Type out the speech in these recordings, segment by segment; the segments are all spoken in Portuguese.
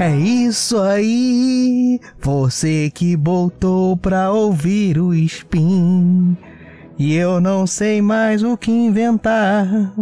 É isso aí, você que voltou pra ouvir o spin. E eu não sei mais o que inventar.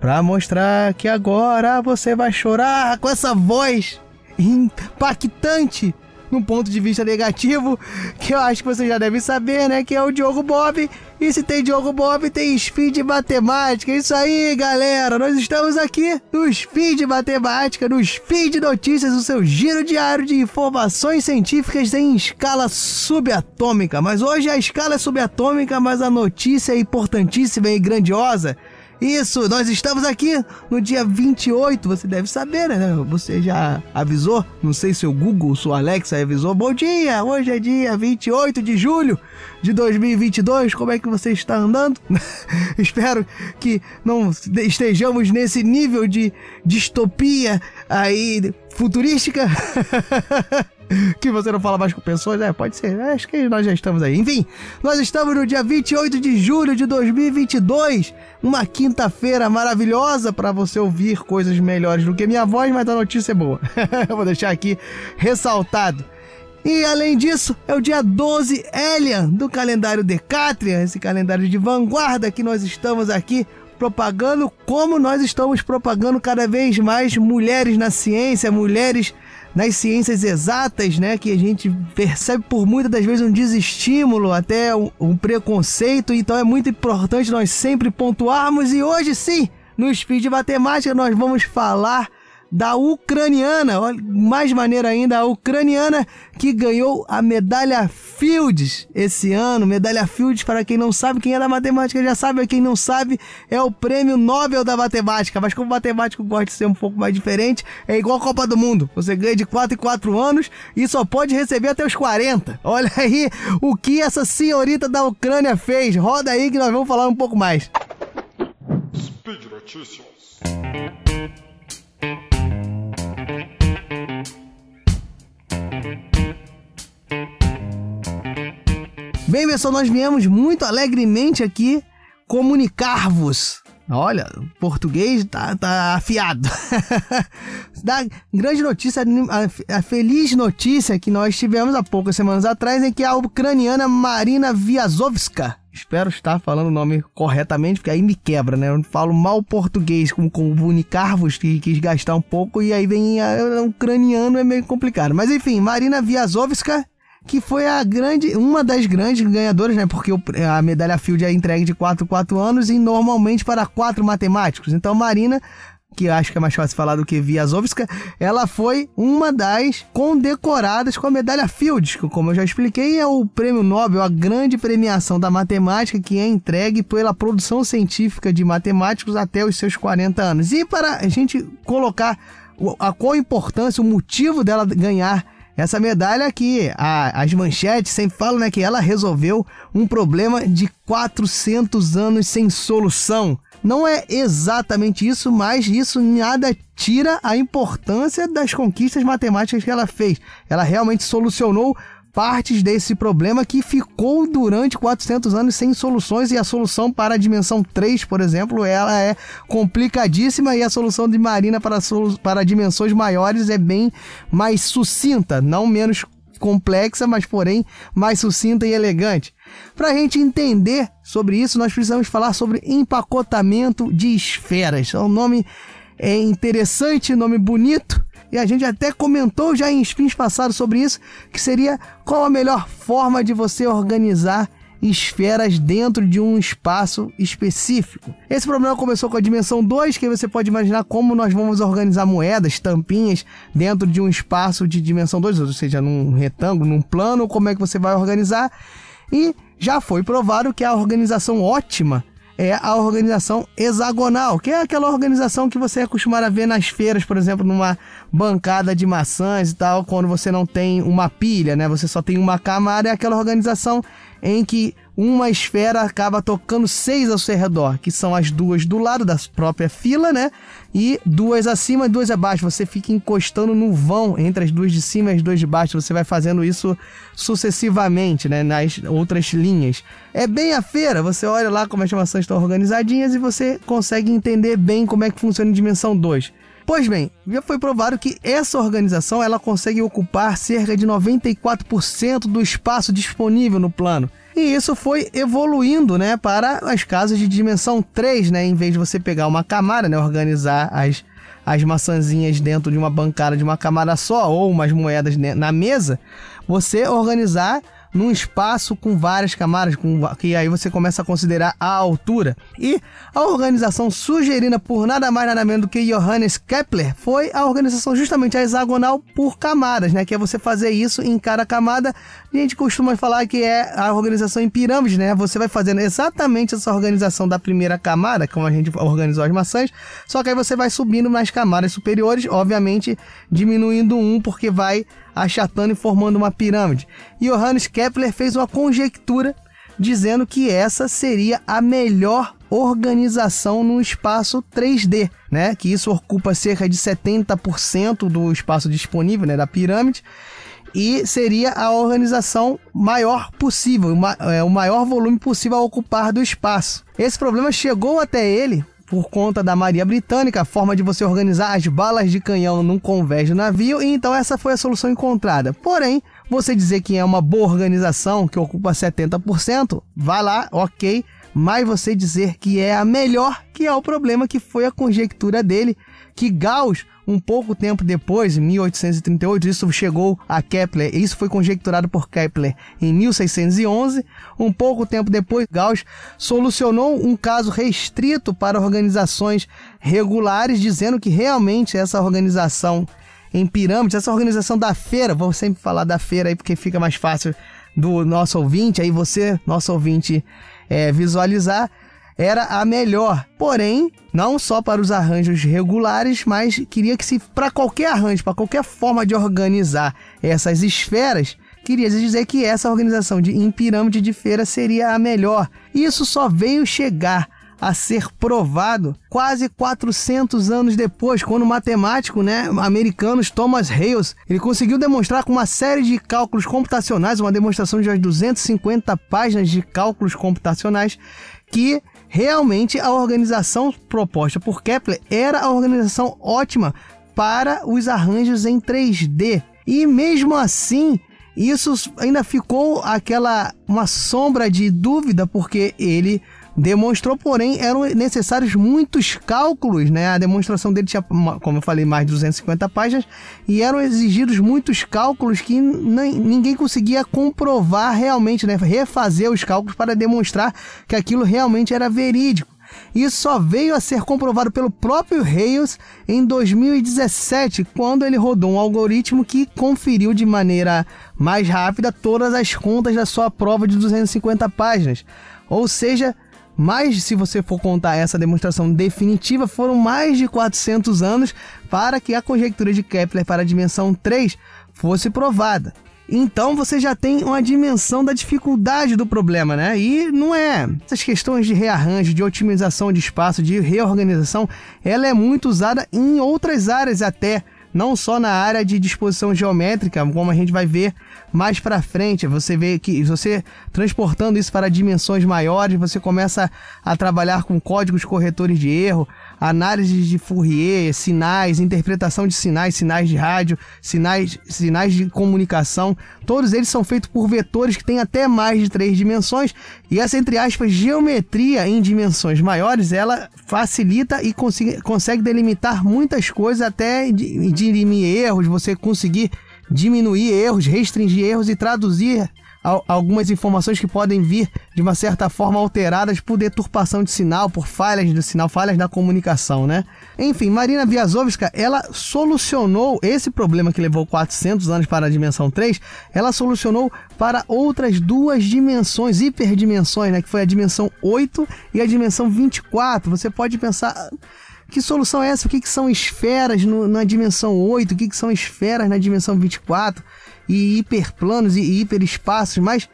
Pra mostrar que agora você vai chorar com essa voz impactante num ponto de vista negativo, que eu acho que você já deve saber, né? Que é o Diogo Bob. E se tem Diogo Bob, tem Speed Matemática. Isso aí, galera. Nós estamos aqui no Speed Matemática, no Speed Notícias, o seu giro diário de informações científicas em escala subatômica. Mas hoje a escala é subatômica, mas a notícia é importantíssima e grandiosa. Isso, nós estamos aqui no dia 28, você deve saber, né? Você já avisou? Não sei se o Google, sua Alexa avisou. Bom dia, hoje é dia 28 de julho de 2022. Como é que você está andando? Espero que não estejamos nesse nível de distopia aí futurística. que você não fala mais com pessoas? É, pode ser. Acho que nós já estamos aí. Enfim, nós estamos no dia 28 de julho de 2022, uma quinta-feira maravilhosa para você ouvir coisas melhores do que minha voz, mas a notícia é boa. Vou deixar aqui ressaltado. E além disso, é o dia 12 Elian do calendário Decatrian, esse calendário de vanguarda que nós estamos aqui propagando, como nós estamos propagando cada vez mais mulheres na ciência, mulheres nas ciências exatas, né, que a gente percebe por muitas das vezes um desestímulo, até um, um preconceito, então é muito importante nós sempre pontuarmos. E hoje sim, no Speed Matemática nós vamos falar da ucraniana, mais maneira ainda, a ucraniana que ganhou a medalha Fields esse ano. Medalha Fields, para quem não sabe, quem é da matemática já sabe, quem não sabe, é o prêmio Nobel da matemática. Mas como matemático gosta de ser um pouco mais diferente, é igual a Copa do Mundo. Você ganha de 4 em 4 anos e só pode receber até os 40. Olha aí o que essa senhorita da Ucrânia fez. Roda aí que nós vamos falar um pouco mais. Speed Notícias. Bem, pessoal, nós viemos muito alegremente aqui comunicar-vos. Olha, português tá, tá afiado. da grande notícia, a, a, feliz notícia que nós tivemos há poucas semanas atrás é que a ucraniana Marina Viazovska, espero estar falando o nome corretamente, porque aí me quebra, né? Eu falo mal português com comunicar-vos, que quis gastar um pouco, e aí vem a, a, ucraniano, é meio complicado. Mas enfim, Marina Viazovska que foi a grande, uma das grandes ganhadoras, né? Porque a medalha Field é entregue de 4 4 anos e normalmente para quatro matemáticos. Então, Marina que acho que é mais fácil falar do que Viazovska, ela foi uma das condecoradas com a medalha Fields, que, como eu já expliquei, é o prêmio Nobel, a grande premiação da matemática que é entregue pela produção científica de matemáticos até os seus 40 anos. E para a gente colocar a qual importância, o motivo dela ganhar essa medalha aqui, a, as manchetes sempre falam né, que ela resolveu um problema de 400 anos sem solução. Não é exatamente isso, mas isso nada tira a importância das conquistas matemáticas que ela fez. Ela realmente solucionou partes desse problema que ficou durante 400 anos sem soluções e a solução para a dimensão 3, por exemplo, ela é complicadíssima e a solução de Marina para, para dimensões maiores é bem mais sucinta, não menos complexa, mas porém mais sucinta e elegante. Para a gente entender sobre isso, nós precisamos falar sobre empacotamento de esferas. É um nome é interessante, nome bonito, e a gente até comentou já em spins passados sobre isso, que seria qual a melhor forma de você organizar esferas dentro de um espaço específico. Esse problema começou com a dimensão 2, que você pode imaginar como nós vamos organizar moedas, tampinhas, dentro de um espaço de dimensão 2, ou seja, num retângulo, num plano, como é que você vai organizar. E já foi provado que a organização ótima é a organização hexagonal, que é aquela organização que você é acostumado a ver nas feiras, por exemplo, numa bancada de maçãs e tal, quando você não tem uma pilha, né? Você só tem uma camada, é aquela organização em que uma esfera acaba tocando seis ao seu redor, que são as duas do lado da própria fila, né? E duas acima e duas abaixo. Você fica encostando no vão entre as duas de cima e as duas de baixo. Você vai fazendo isso sucessivamente, né? Nas outras linhas. É bem a feira. Você olha lá como as maçãs estão organizadinhas e você consegue entender bem como é que funciona em dimensão 2. Pois bem, já foi provado que essa organização ela consegue ocupar cerca de 94% do espaço disponível no plano. E isso foi evoluindo, né, para as casas de dimensão 3, né, em vez de você pegar uma camada, né, organizar as as maçãzinhas dentro de uma bancada de uma camada só ou umas moedas na mesa, você organizar num espaço com várias camadas, com, que aí você começa a considerar a altura. E a organização sugerida por nada mais nada menos do que Johannes Kepler foi a organização justamente a hexagonal por camadas, né? Que é você fazer isso em cada camada. A gente costuma falar que é a organização em pirâmide, né? Você vai fazendo exatamente essa organização da primeira camada, como a gente organizou as maçãs, só que aí você vai subindo nas camadas superiores, obviamente diminuindo um porque vai achatando e formando uma pirâmide. Johannes Kepler fez uma conjectura dizendo que essa seria a melhor organização no espaço 3D, né? Que isso ocupa cerca de 70% do espaço disponível, né, da pirâmide. E seria a organização maior possível, é, o maior volume possível a ocupar do espaço. Esse problema chegou até ele por conta da Maria Britânica, a forma de você organizar as balas de canhão num convés de navio, e então essa foi a solução encontrada. Porém, você dizer que é uma boa organização, que ocupa 70%, vai lá, ok, mas você dizer que é a melhor, que é o problema que foi a conjectura dele, que Gauss um pouco tempo depois, em 1838, isso chegou a Kepler, isso foi conjecturado por Kepler em 1611. Um pouco tempo depois, Gauss solucionou um caso restrito para organizações regulares, dizendo que realmente essa organização em pirâmides, essa organização da feira, vou sempre falar da feira aí porque fica mais fácil do nosso ouvinte, aí você, nosso ouvinte, é, visualizar era a melhor. Porém, não só para os arranjos regulares, mas queria que se para qualquer arranjo, para qualquer forma de organizar essas esferas, queria dizer que essa organização de em pirâmide de feira seria a melhor. Isso só veio chegar a ser provado quase 400 anos depois, quando o matemático né, americano Thomas Hales ele conseguiu demonstrar com uma série de cálculos computacionais, uma demonstração de umas 250 páginas de cálculos computacionais, que realmente a organização proposta por Kepler era a organização ótima para os arranjos em 3D. E mesmo assim, isso ainda ficou aquela uma sombra de dúvida porque ele demonstrou, porém, eram necessários muitos cálculos, né? A demonstração dele tinha, como eu falei, mais de 250 páginas e eram exigidos muitos cálculos que ninguém conseguia comprovar realmente, né? Refazer os cálculos para demonstrar que aquilo realmente era verídico. Isso só veio a ser comprovado pelo próprio Hales em 2017, quando ele rodou um algoritmo que conferiu de maneira mais rápida todas as contas da sua prova de 250 páginas. Ou seja, mas se você for contar essa demonstração definitiva, foram mais de 400 anos para que a conjectura de Kepler para a dimensão 3 fosse provada. Então você já tem uma dimensão da dificuldade do problema, né? E não é. Essas questões de rearranjo, de otimização de espaço, de reorganização, ela é muito usada em outras áreas até não só na área de disposição geométrica, como a gente vai ver mais para frente. Você vê que você transportando isso para dimensões maiores, você começa a trabalhar com códigos corretores de erro, análise de Fourier, sinais, interpretação de sinais, sinais de rádio, sinais, sinais de comunicação. Todos eles são feitos por vetores que têm até mais de três dimensões. E essa, entre aspas, geometria em dimensões maiores, ela facilita e consegue, consegue delimitar muitas coisas, até dirimir erros, você conseguir diminuir erros, restringir erros e traduzir algumas informações que podem vir de uma certa forma alteradas por deturpação de sinal, por falhas do sinal, falhas da comunicação, né? Enfim, Marina Viazovska, ela solucionou esse problema que levou 400 anos para a dimensão 3, ela solucionou para outras duas dimensões, hiperdimensões, né, que foi a dimensão 8 e a dimensão 24. Você pode pensar que solução é essa? O que, que são esferas no, na dimensão 8? O que, que são esferas na dimensão 24? E hiperplanos e hiperespaços, mas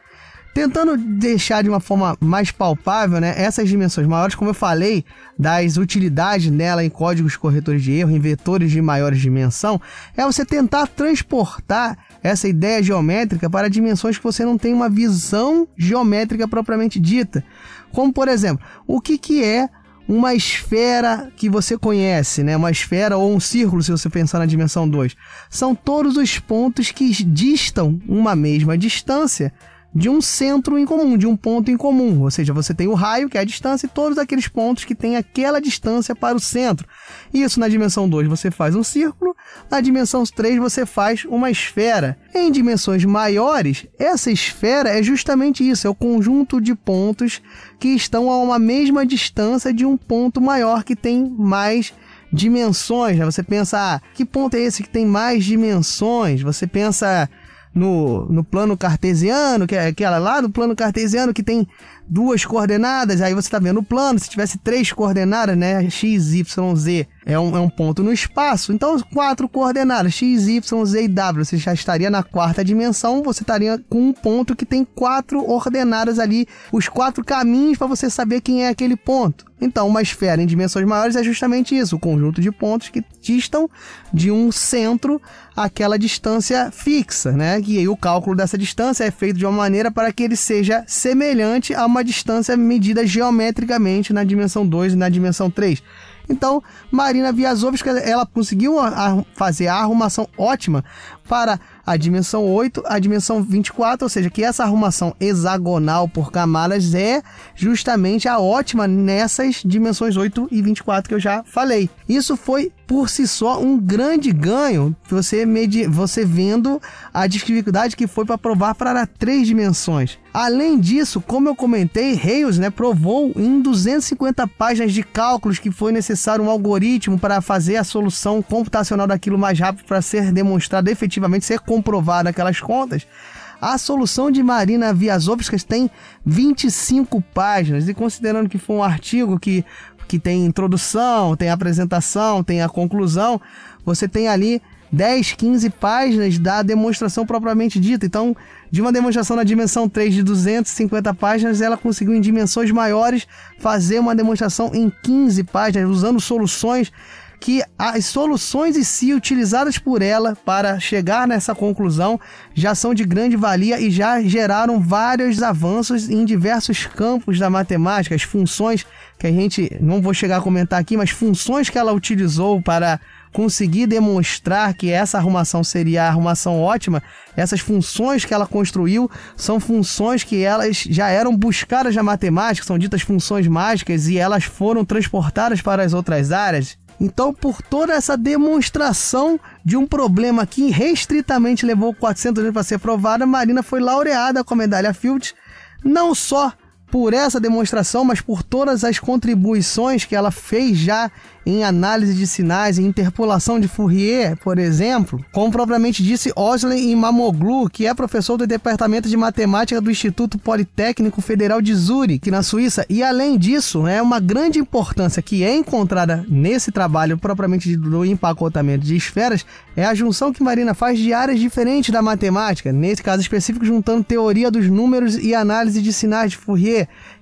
tentando deixar de uma forma mais palpável, né, essas dimensões maiores, como eu falei, das utilidades nela em códigos corretores de erro, em vetores de maiores dimensão, é você tentar transportar essa ideia geométrica para dimensões que você não tem uma visão geométrica propriamente dita. Como, por exemplo, o que, que é uma esfera que você conhece, né? Uma esfera ou um círculo, se você pensar na dimensão 2. São todos os pontos que distam uma mesma distância de um centro em comum, de um ponto em comum. Ou seja, você tem o raio, que é a distância, e todos aqueles pontos que têm aquela distância para o centro. Isso na dimensão 2 você faz um círculo, na dimensão 3 você faz uma esfera. Em dimensões maiores, essa esfera é justamente isso, é o conjunto de pontos que estão a uma mesma distância de um ponto maior que tem mais dimensões. Né? Você pensa, ah, que ponto é esse que tem mais dimensões? Você pensa no, no plano cartesiano, que é aquela lá no plano cartesiano que tem duas coordenadas, aí você está vendo o plano, se tivesse três coordenadas, né, x, y, z, é um, é um ponto no espaço, então quatro coordenadas, x, y, z e w, você já estaria na quarta dimensão, você estaria com um ponto que tem quatro ordenadas ali, os quatro caminhos para você saber quem é aquele ponto. Então, uma esfera em dimensões maiores é justamente isso, o conjunto de pontos que distam de um centro aquela distância fixa, né? E aí o cálculo dessa distância é feito de uma maneira para que ele seja semelhante a uma distância medida geometricamente na dimensão 2 e na dimensão 3. Então, Marina Viazovska, ela conseguiu fazer a arrumação ótima para a dimensão 8, a dimensão 24, ou seja, que essa arrumação hexagonal por camadas é justamente a ótima nessas dimensões 8 e 24 que eu já falei. Isso foi por si só um grande ganho, você, medi você vendo a dificuldade que foi para provar para três dimensões. Além disso, como eu comentei, Hales né, provou em 250 páginas de cálculos que foi necessário um algoritmo para fazer a solução computacional daquilo mais rápido para ser demonstrado efetivamente, ser comprovado aquelas contas. A solução de Marina Viazovskas tem 25 páginas, e considerando que foi um artigo que, que tem introdução, tem apresentação, tem a conclusão, você tem ali 10, 15 páginas da demonstração propriamente dita. Então, de uma demonstração na dimensão 3 de 250 páginas, ela conseguiu em dimensões maiores fazer uma demonstração em 15 páginas, usando soluções que as soluções em si utilizadas por ela para chegar nessa conclusão já são de grande valia e já geraram vários avanços em diversos campos da matemática, as funções que a gente não vou chegar a comentar aqui, mas funções que ela utilizou para conseguir demonstrar que essa arrumação seria a arrumação ótima, essas funções que ela construiu são funções que elas já eram buscadas na matemática, são ditas funções mágicas e elas foram transportadas para as outras áreas. Então, por toda essa demonstração de um problema que restritamente levou 400 anos para ser provado, a Marina foi laureada com a medalha Fields, não só por essa demonstração, mas por todas as contribuições que ela fez já em análise de sinais e interpolação de Fourier, por exemplo, como propriamente disse Osley Imamoglu, que é professor do Departamento de Matemática do Instituto Politécnico Federal de Zurich, na Suíça. E além disso, é uma grande importância que é encontrada nesse trabalho propriamente do empacotamento de esferas é a junção que Marina faz de áreas diferentes da matemática, nesse caso específico juntando teoria dos números e análise de sinais de Fourier,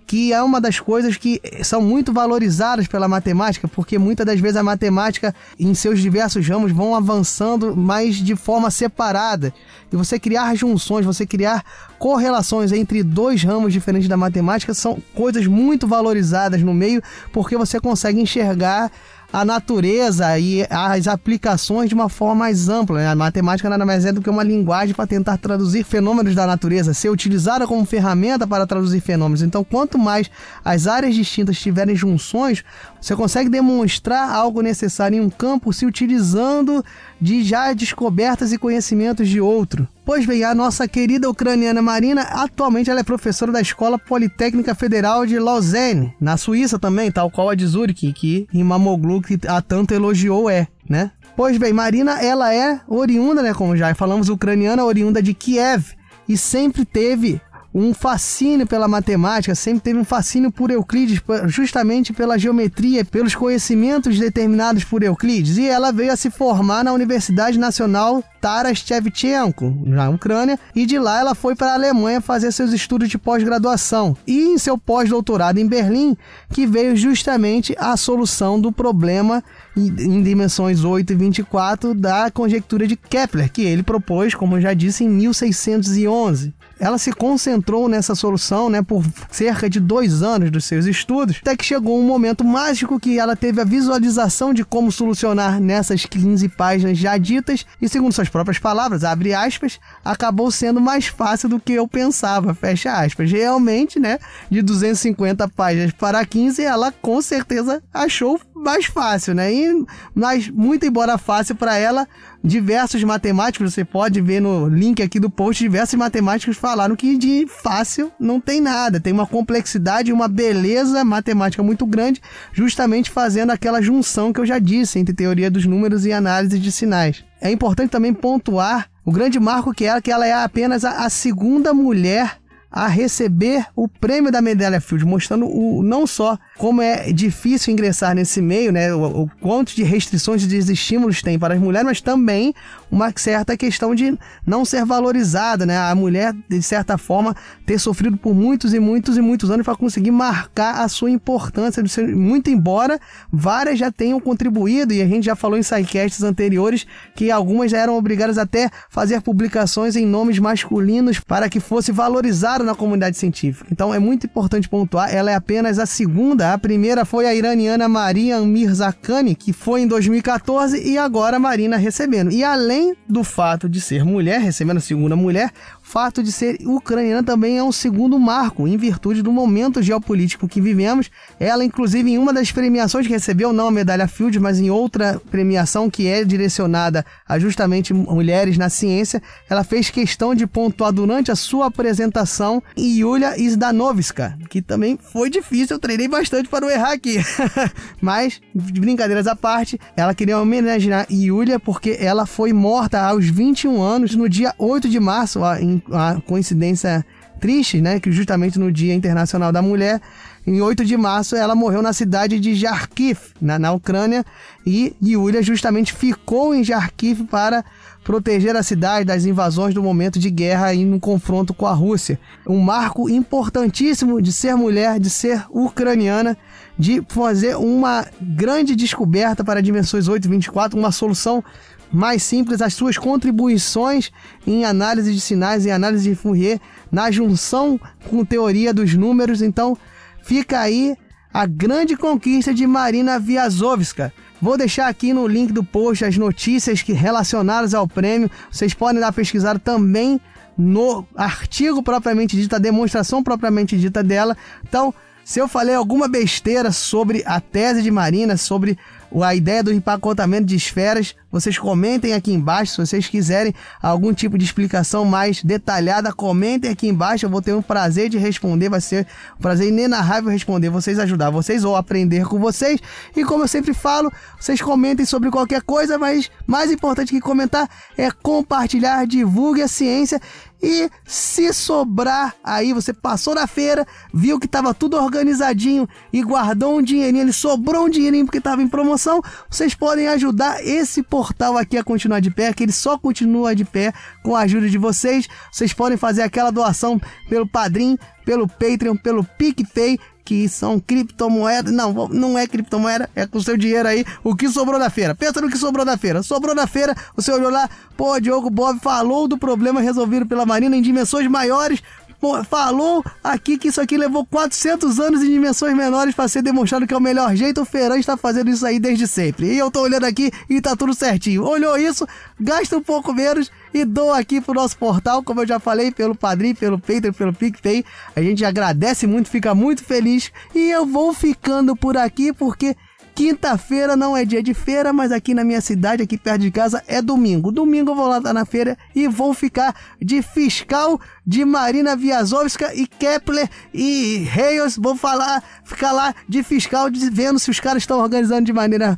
que é uma das coisas que são muito valorizadas pela matemática, porque muitas das vezes a matemática, em seus diversos ramos, vão avançando, mas de forma separada. E você criar junções, você criar correlações entre dois ramos diferentes da matemática são coisas muito valorizadas no meio, porque você consegue enxergar a natureza e as aplicações de uma forma mais ampla. Né? A matemática nada mais é do que uma linguagem para tentar traduzir fenômenos da natureza, ser utilizada como ferramenta para traduzir fenômenos. Então, quanto mais as áreas distintas tiverem junções, você consegue demonstrar algo necessário em um campo se utilizando de já descobertas e conhecimentos de outro. Pois bem, a nossa querida ucraniana Marina, atualmente ela é professora da Escola Politécnica Federal de Lausanne, na Suíça também, tal qual a de Zurich, que Imamoglu que a tanto elogiou é, né? Pois bem, Marina, ela é oriunda, né, como já falamos, ucraniana, oriunda de Kiev, e sempre teve um fascínio pela matemática, sempre teve um fascínio por Euclides, justamente pela geometria, pelos conhecimentos determinados por Euclides. E ela veio a se formar na Universidade Nacional Taras Shevchenko, na Ucrânia, e de lá ela foi para a Alemanha fazer seus estudos de pós-graduação. E em seu pós-doutorado em Berlim, que veio justamente a solução do problema em dimensões 8 e 24 da conjectura de Kepler, que ele propôs, como eu já disse, em 1611 ela se concentrou nessa solução né, por cerca de dois anos dos seus estudos, até que chegou um momento mágico que ela teve a visualização de como solucionar nessas 15 páginas já ditas, e segundo suas próprias palavras, abre aspas, acabou sendo mais fácil do que eu pensava, fecha aspas. Realmente, né, de 250 páginas para 15, ela com certeza achou mais fácil, né? E, mas, muito embora fácil para ela, diversos matemáticos, você pode ver no link aqui do post, diversos matemáticos falaram que de fácil não tem nada, tem uma complexidade e uma beleza matemática muito grande, justamente fazendo aquela junção que eu já disse entre teoria dos números e análise de sinais. É importante também pontuar o grande marco que é que ela é apenas a, a segunda mulher a receber o prêmio da medalha Field, mostrando o, não só como é difícil ingressar nesse meio, né, o, o quanto de restrições e desestímulos tem para as mulheres, mas também uma certa questão de não ser valorizada, né, a mulher de certa forma ter sofrido por muitos e muitos e muitos anos para conseguir marcar a sua importância, muito embora várias já tenham contribuído e a gente já falou em sidecasts anteriores que algumas já eram obrigadas até fazer publicações em nomes masculinos para que fosse valorizado na comunidade científica. Então é muito importante pontuar, ela é apenas a segunda. A primeira foi a iraniana Maria Mirzakhani, que foi em 2014 e agora a Marina recebendo. E além do fato de ser mulher, recebendo a segunda mulher, fato de ser ucraniana também é um segundo marco, em virtude do momento geopolítico que vivemos. Ela, inclusive, em uma das premiações que recebeu, não a medalha Field, mas em outra premiação que é direcionada a justamente mulheres na ciência, ela fez questão de pontuar durante a sua apresentação Yulia Zdanovska, que também foi difícil, eu treinei bastante para não errar aqui. mas, brincadeiras à parte, ela queria homenagear Yulia porque ela foi morta aos 21 anos no dia 8 de março, em uma coincidência triste, né? Que justamente no Dia Internacional da Mulher, em 8 de março, ela morreu na cidade de Kharkiv, na, na Ucrânia, e Yulia justamente ficou em Kharkiv para proteger a cidade das invasões do momento de guerra e no confronto com a Rússia. Um marco importantíssimo de ser mulher, de ser ucraniana, de fazer uma grande descoberta para dimensões 8 e 24, uma solução mais simples as suas contribuições em análise de sinais e análise de Fourier na junção com teoria dos números. Então, fica aí a grande conquista de Marina Viazovska. Vou deixar aqui no link do post as notícias que relacionadas ao prêmio. Vocês podem dar pesquisar também no artigo propriamente dito, a demonstração propriamente dita dela. Então, se eu falei alguma besteira sobre a tese de Marina, sobre a ideia do empacotamento de esferas, vocês comentem aqui embaixo. Se vocês quiserem algum tipo de explicação mais detalhada, comentem aqui embaixo. Eu vou ter um prazer de responder. Vai ser um prazer inenarrável responder, vocês ajudar vocês ou aprender com vocês. E como eu sempre falo, vocês comentem sobre qualquer coisa, mas mais importante que comentar é compartilhar, divulgue a ciência e se sobrar aí, você passou na feira, viu que estava tudo organizadinho e guardou um dinheirinho, ele sobrou um dinheirinho porque estava em promoção, vocês podem ajudar esse portal aqui a continuar de pé, que ele só continua de pé com a ajuda de vocês. Vocês podem fazer aquela doação pelo Padrim, pelo Patreon, pelo PicPay que são criptomoedas. Não, não é criptomoeda, é com seu dinheiro aí, o que sobrou da feira. Pensa no que sobrou da feira. Sobrou da feira, você olhou lá, pô, Diogo Bob falou do problema resolvido pela Marina em dimensões maiores. Falou aqui que isso aqui levou 400 anos em dimensões menores para ser demonstrado que é o melhor jeito. O Ferran está fazendo isso aí desde sempre. E eu tô olhando aqui e tá tudo certinho. Olhou isso, gasta um pouco menos e dou aqui pro nosso portal, como eu já falei, pelo Padrim, pelo Patreon, pelo PicPay. A gente agradece muito, fica muito feliz. E eu vou ficando por aqui porque Quinta-feira não é dia de feira, mas aqui na minha cidade, aqui perto de casa, é domingo. Domingo eu vou lá na feira e vou ficar de fiscal de Marina Viazovska e Kepler e Reis. Vou falar, ficar lá de fiscal, de, vendo se os caras estão organizando de maneira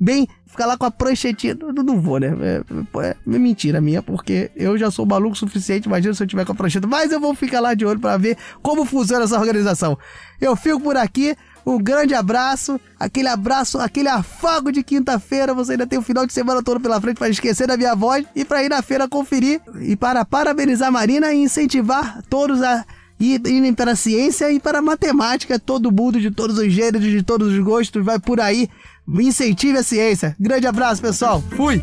bem ficar lá com a pranchetinha. Não, não vou, né? É, é, é, mentira minha, porque eu já sou maluco o suficiente, imagina se eu tiver com a prancheta. Mas eu vou ficar lá de olho para ver como funciona essa organização. Eu fico por aqui. Um grande abraço, aquele abraço, aquele afago de quinta-feira. Você ainda tem o final de semana todo pela frente para esquecer da minha voz e para ir na feira conferir e para parabenizar a Marina e incentivar todos a irem para a ciência e para a matemática. Todo mundo de todos os gêneros, de todos os gostos, vai por aí. Incentive a ciência. Grande abraço, pessoal. Fui!